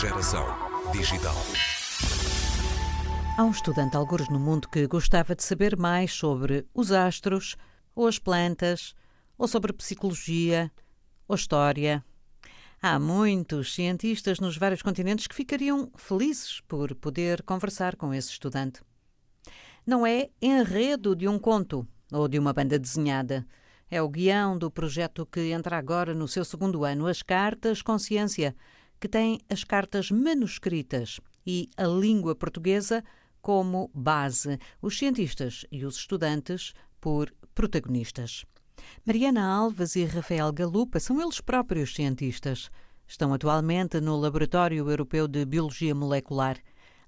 Geração digital. Há um estudante, algures no mundo, que gostava de saber mais sobre os astros, ou as plantas, ou sobre psicologia, ou história. Há muitos cientistas nos vários continentes que ficariam felizes por poder conversar com esse estudante. Não é enredo de um conto ou de uma banda desenhada. É o guião do projeto que entra agora no seu segundo ano, As Cartas Consciência, que tem as cartas manuscritas e a língua portuguesa como base, os cientistas e os estudantes por protagonistas. Mariana Alves e Rafael Galupa são eles próprios cientistas. Estão atualmente no Laboratório Europeu de Biologia Molecular.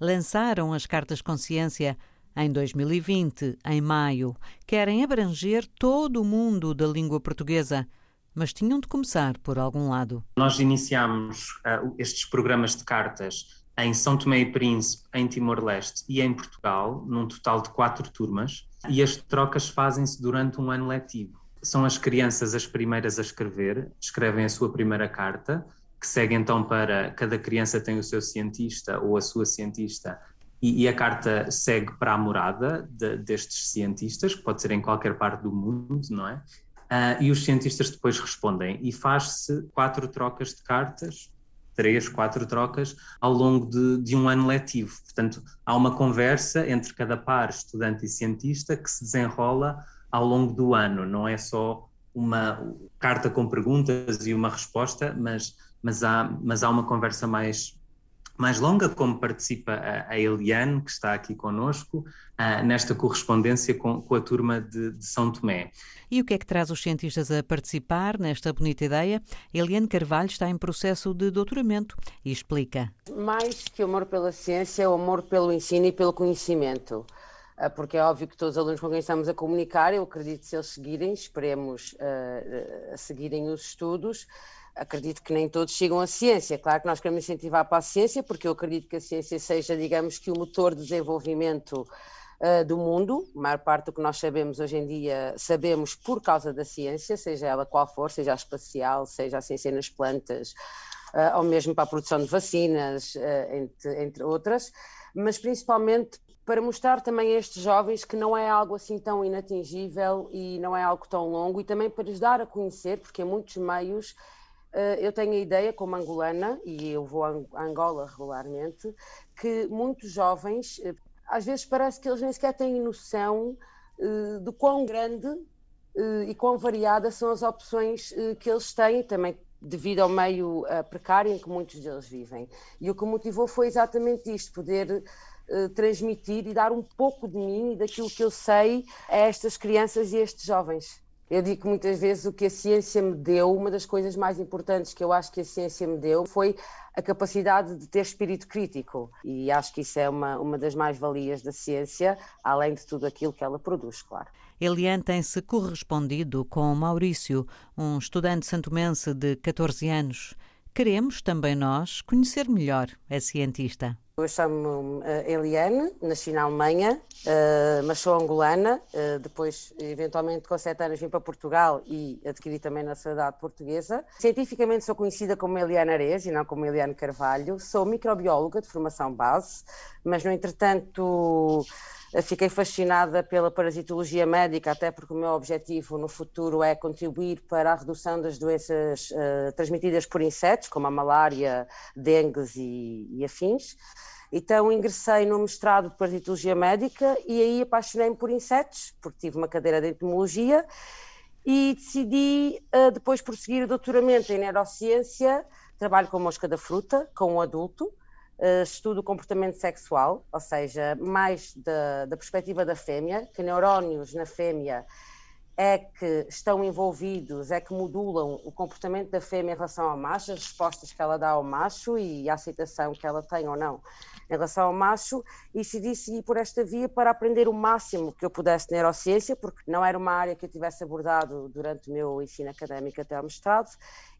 Lançaram as cartas consciência em 2020, em maio. Querem abranger todo o mundo da língua portuguesa mas tinham de começar por algum lado. Nós iniciamos uh, estes programas de cartas em São Tomé e Príncipe, em Timor-Leste e em Portugal, num total de quatro turmas, e as trocas fazem-se durante um ano letivo são as crianças as primeiras a escrever, escrevem a sua primeira carta, que segue então para cada criança tem o seu cientista ou a sua cientista, e, e a carta segue para a morada de, destes cientistas, que pode ser em qualquer parte do mundo, não é? Uh, e os cientistas depois respondem, e faz-se quatro trocas de cartas, três, quatro trocas, ao longo de, de um ano letivo. Portanto, há uma conversa entre cada par, estudante e cientista, que se desenrola ao longo do ano, não é só uma carta com perguntas e uma resposta, mas, mas, há, mas há uma conversa mais, mais longa, como participa a, a Eliane, que está aqui conosco, uh, nesta correspondência com, com a turma de, de, São Tomé. E o que é que traz os cientistas a participar nesta bonita ideia? Eliane Carvalho está em processo de doutoramento e explica. Mais que o amor pela ciência, é o amor pelo ensino e pelo conhecimento. Ah, porque é óbvio que todos os alunos com quem estamos a comunicar, eu acredito que se eles seguirem, esperemos uh, seguirem os estudos, acredito que nem todos chegam à ciência. Claro que nós queremos incentivar para a ciência, porque eu acredito que a ciência seja, digamos, que o motor de desenvolvimento uh, do mundo. A maior parte do que nós sabemos hoje em dia, sabemos por causa da ciência, seja ela qual for, seja a espacial, seja a ciência nas plantas, uh, ou mesmo para a produção de vacinas, entre, entre outras mas principalmente para mostrar também a estes jovens que não é algo assim tão inatingível e não é algo tão longo e também para lhes dar a conhecer, porque em muitos meios eu tenho a ideia, como angolana, e eu vou a Angola regularmente, que muitos jovens, eh, às vezes parece que eles nem sequer têm noção eh, de quão grande e quão variadas são as opções que eles têm, também devido ao meio precário em que muitos deles vivem. E o que motivou foi exatamente isto, poder transmitir e dar um pouco de mim e daquilo que eu sei a estas crianças e a estes jovens. Eu digo muitas vezes o que a ciência me deu, uma das coisas mais importantes que eu acho que a ciência me deu foi a capacidade de ter espírito crítico. E acho que isso é uma, uma das mais-valias da ciência, além de tudo aquilo que ela produz, claro. Eliane tem-se correspondido com Maurício, um estudante santomense de 14 anos. Queremos, também nós, conhecer melhor a cientista. Eu chamo-me uh, Eliane, nasci na Alemanha, uh, mas sou angolana. Uh, depois, eventualmente, com sete anos, vim para Portugal e adquiri também nacionalidade portuguesa. Cientificamente, sou conhecida como Eliane Ares e não como Eliane Carvalho. Sou microbióloga de formação base, mas, no entretanto, Fiquei fascinada pela parasitologia médica, até porque o meu objetivo no futuro é contribuir para a redução das doenças uh, transmitidas por insetos, como a malária, dengue e, e afins. Então ingressei no mestrado de parasitologia médica e aí apaixonei-me por insetos, porque tive uma cadeira de entomologia e decidi uh, depois prosseguir o doutoramento em neurociência. Trabalho com mosca da fruta, com um adulto, uh, estudo o comportamento sexual, ou seja, mais da, da perspectiva da fêmea, que neurónios na fêmea é que estão envolvidos, é que modulam o comportamento da fêmea em relação ao macho, as respostas que ela dá ao macho e a aceitação que ela tem ou não em relação ao macho, e decidi seguir por esta via para aprender o máximo que eu pudesse de neurociência, porque não era uma área que eu tivesse abordado durante o meu ensino académico até ao mestrado,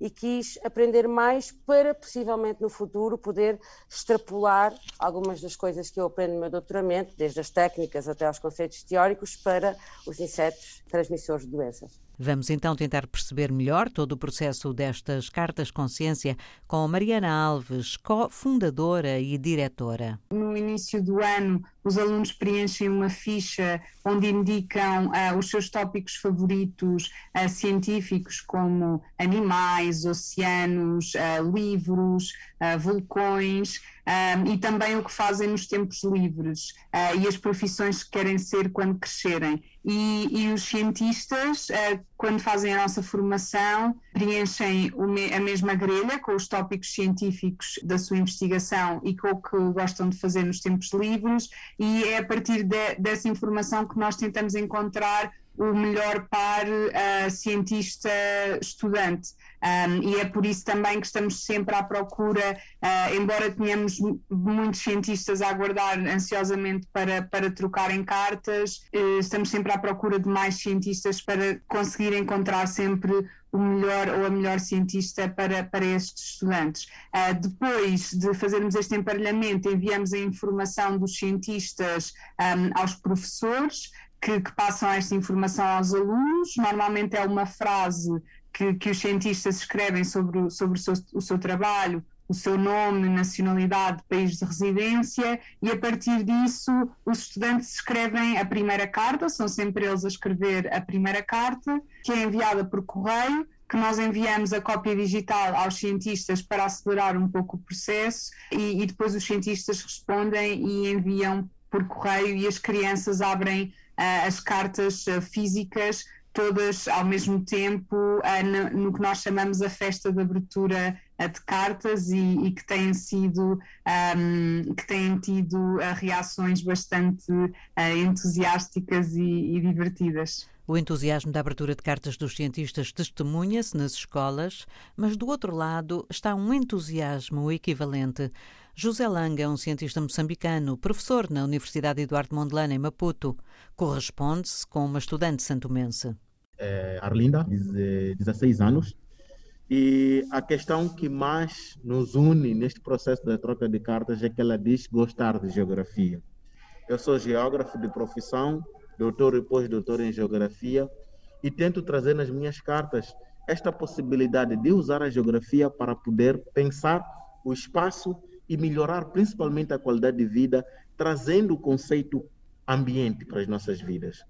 e quis aprender mais para possivelmente no futuro poder extrapolar algumas das coisas que eu aprendo no meu doutoramento, desde as técnicas até aos conceitos teóricos, para os insetos transmissores de doenças. Vamos então tentar perceber melhor todo o processo destas cartas consciência com Mariana Alves, co-fundadora e diretora. No início do ano, os alunos preenchem uma ficha onde indicam uh, os seus tópicos favoritos uh, científicos, como animais, oceanos, uh, livros, vulcões. Um, e também o que fazem nos tempos livres uh, e as profissões que querem ser quando crescerem. E, e os cientistas, quando fazem a nossa formação, preenchem a mesma grelha com os tópicos científicos da sua investigação e com o que gostam de fazer nos tempos livres, e é a partir de, dessa informação que nós tentamos encontrar o melhor par uh, cientista-estudante. Um, e é por isso também que estamos sempre à procura, uh, embora tenhamos muitos cientistas a aguardar ansiosamente para, para trocarem cartas, uh, estamos sempre à procura de mais cientistas para conseguir encontrar sempre o melhor ou a melhor cientista para, para estes estudantes. Uh, depois de fazermos este emparelhamento, enviamos a informação dos cientistas um, aos professores, que, que, passam esta informação aos alunos. Normalmente é uma frase que, que os cientistas escrevem sobre, sobre o, seu, o seu trabalho, o seu nome, nacionalidade, país de residência, e a partir disso os estudantes escrevem a primeira carta, são sempre eles a escrever a primeira carta, que é enviada por correio, que nós enviamos a cópia digital aos cientistas para acelerar um pouco o processo, e, e depois os cientistas respondem e enviam por correio, e as crianças abrem as cartas uh, físicas todas ao mesmo tempo uh, no, que nós chamamos a festa de abertura de cartas e, e, que têm sido um, que têm tido reações bastante entusiásticas e, e divertidas. O entusiasmo da abertura de cartas dos cientistas testemunha-se nas escolas, mas do outro lado está um entusiasmo equivalente. José Langa é um cientista moçambicano, professor na Universidade Eduardo Mondlane, em Maputo. Corresponde-se com uma estudante santomense. É Arlinda, de 16 anos, e a questão que mais nos une neste processo da troca de cartas é que ela diz gostar de geografia. Eu sou geógrafo de profissão, doutor e pós-doutor em geografia, e tento trazer nas minhas cartas esta possibilidade de usar a geografia para poder pensar o espaço e melhorar principalmente a qualidade de vida, trazendo o conceito ambiente para as nossas vidas.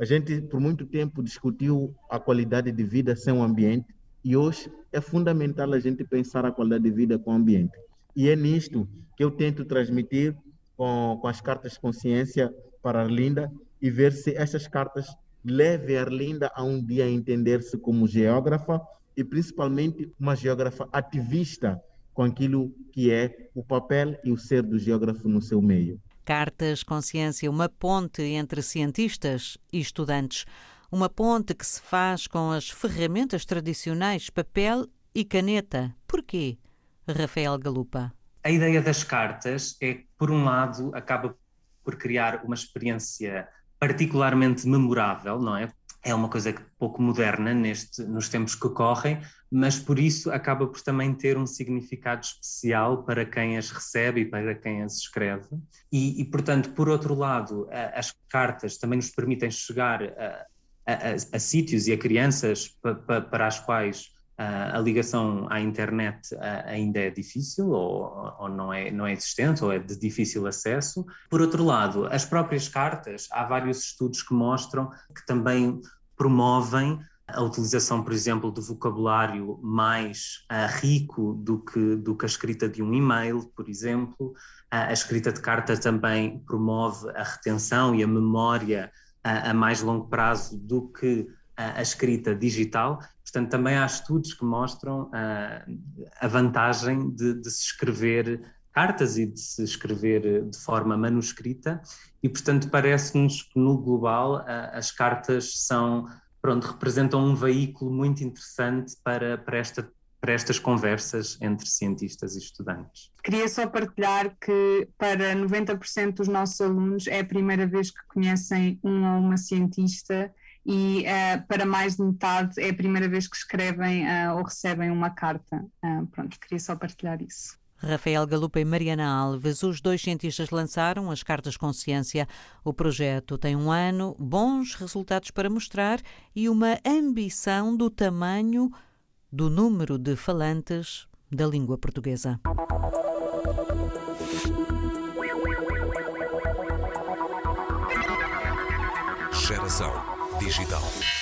A gente, por muito tempo, discutiu a qualidade de vida sem o ambiente e hoje é fundamental a gente pensar a qualidade de vida com o ambiente. E é nisto que eu tento transmitir com, com as cartas consciência para a Arlinda e ver se essas cartas levem a Arlinda a um dia entender-se como geógrafa e principalmente uma geógrafa ativista com aquilo que é o papel e o ser do geógrafo no seu meio. Cartas Consciência, uma ponte entre cientistas e estudantes. Uma ponte que se faz com as ferramentas tradicionais, papel e caneta. Porquê? Rafael Galupa. A ideia das cartas é que, por um lado, acaba por criar uma experiência particularmente memorável, não é? É uma coisa pouco moderna neste, nos tempos que correm, mas por isso acaba por também ter um significado especial para quem as recebe e para quem as escreve. E, e portanto, por outro lado, a, as cartas também nos permitem chegar a, a, a sítios e a crianças pa, pa, para as quais a ligação à internet ainda é difícil ou, ou, não, é, não é existente ou é de difícil acesso. Por outro lado, as próprias cartas, há vários estudos que mostram que também promovem a utilização, por exemplo, de vocabulário mais uh, rico do que, do que a escrita de um e-mail, por exemplo. Uh, a escrita de carta também promove a retenção e a memória uh, a mais longo prazo do que a escrita digital. Portanto, também há estudos que mostram a vantagem de, de se escrever cartas e de se escrever de forma manuscrita, e portanto parece-nos que no global as cartas são pronto, representam um veículo muito interessante para, para, esta, para estas conversas entre cientistas e estudantes. Queria só partilhar que para 90% dos nossos alunos é a primeira vez que conhecem um ou uma cientista e uh, para mais de metade é a primeira vez que escrevem uh, ou recebem uma carta. Uh, pronto, queria só partilhar isso. Rafael Galupa e Mariana Alves, os dois cientistas lançaram as cartas consciência. O projeto tem um ano, bons resultados para mostrar e uma ambição do tamanho do número de falantes da língua portuguesa. Geração digital.